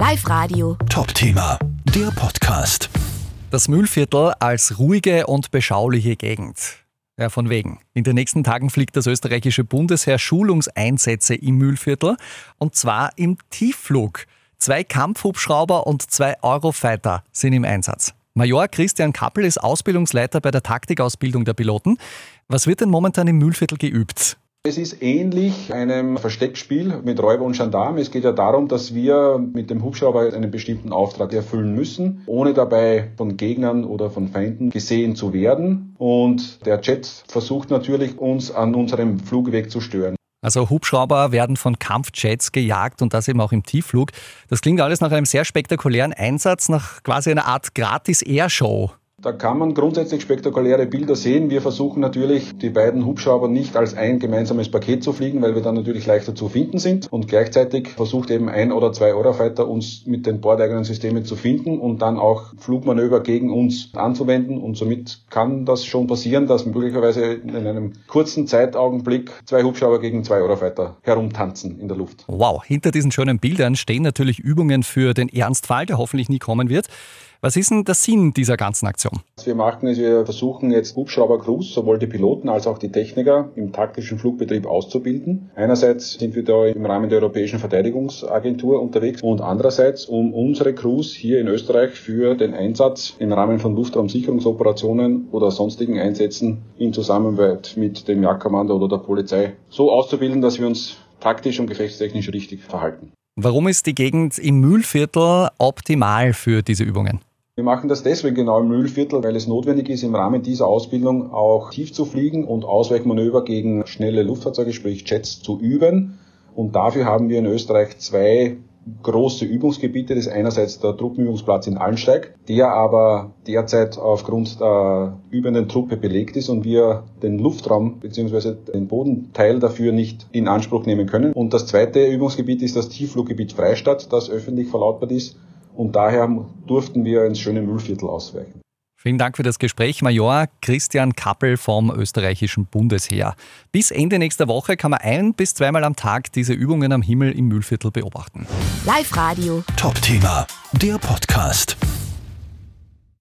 Live Radio. Top-Thema, der Podcast. Das Mühlviertel als ruhige und beschauliche Gegend. Ja, von wegen. In den nächsten Tagen fliegt das österreichische Bundesheer Schulungseinsätze im Mühlviertel und zwar im Tiefflug. Zwei Kampfhubschrauber und zwei Eurofighter sind im Einsatz. Major Christian Kappel ist Ausbildungsleiter bei der Taktikausbildung der Piloten. Was wird denn momentan im Mühlviertel geübt? Es ist ähnlich einem Versteckspiel mit Räuber und Gendarm. Es geht ja darum, dass wir mit dem Hubschrauber einen bestimmten Auftrag erfüllen müssen, ohne dabei von Gegnern oder von Feinden gesehen zu werden. Und der Jet versucht natürlich, uns an unserem Flugweg zu stören. Also Hubschrauber werden von Kampfjets gejagt und das eben auch im Tiefflug. Das klingt alles nach einem sehr spektakulären Einsatz, nach quasi einer Art Gratis-Airshow. Da kann man grundsätzlich spektakuläre Bilder sehen. Wir versuchen natürlich, die beiden Hubschrauber nicht als ein gemeinsames Paket zu fliegen, weil wir dann natürlich leichter zu finden sind. Und gleichzeitig versucht eben ein oder zwei Eurofighter uns mit den bordeigenen Systemen zu finden und dann auch Flugmanöver gegen uns anzuwenden. Und somit kann das schon passieren, dass möglicherweise in einem kurzen Zeitaugenblick zwei Hubschrauber gegen zwei Eurofighter herumtanzen in der Luft. Wow, hinter diesen schönen Bildern stehen natürlich Übungen für den Ernstfall, der hoffentlich nie kommen wird. Was ist denn der Sinn dieser ganzen Aktion? Was wir machen, ist, wir versuchen jetzt Hubschrauber-Crews, sowohl die Piloten als auch die Techniker im taktischen Flugbetrieb auszubilden. Einerseits sind wir da im Rahmen der Europäischen Verteidigungsagentur unterwegs und andererseits, um unsere Crews hier in Österreich für den Einsatz im Rahmen von Luftraumsicherungsoperationen oder sonstigen Einsätzen in Zusammenarbeit mit dem Jagdkommando oder der Polizei so auszubilden, dass wir uns taktisch und gefechtstechnisch richtig verhalten. Warum ist die Gegend im Mühlviertel optimal für diese Übungen? Wir machen das deswegen genau im Mühlviertel, weil es notwendig ist, im Rahmen dieser Ausbildung auch tief zu fliegen und Ausweichmanöver gegen schnelle Luftfahrzeuge, sprich Jets, zu üben. Und dafür haben wir in Österreich zwei große Übungsgebiete. Das ist einerseits der Truppenübungsplatz in Allensteig, der aber derzeit aufgrund der übenden Truppe belegt ist und wir den Luftraum bzw. den Bodenteil dafür nicht in Anspruch nehmen können. Und das zweite Übungsgebiet ist das Tieffluggebiet Freistadt, das öffentlich verlautbart ist und daher durften wir ins schöne Müllviertel ausweichen. Vielen Dank für das Gespräch, Major Christian Kappel vom österreichischen Bundesheer. Bis Ende nächster Woche kann man ein- bis zweimal am Tag diese Übungen am Himmel im Mühlviertel beobachten. Live Radio. Top-Thema, der Podcast.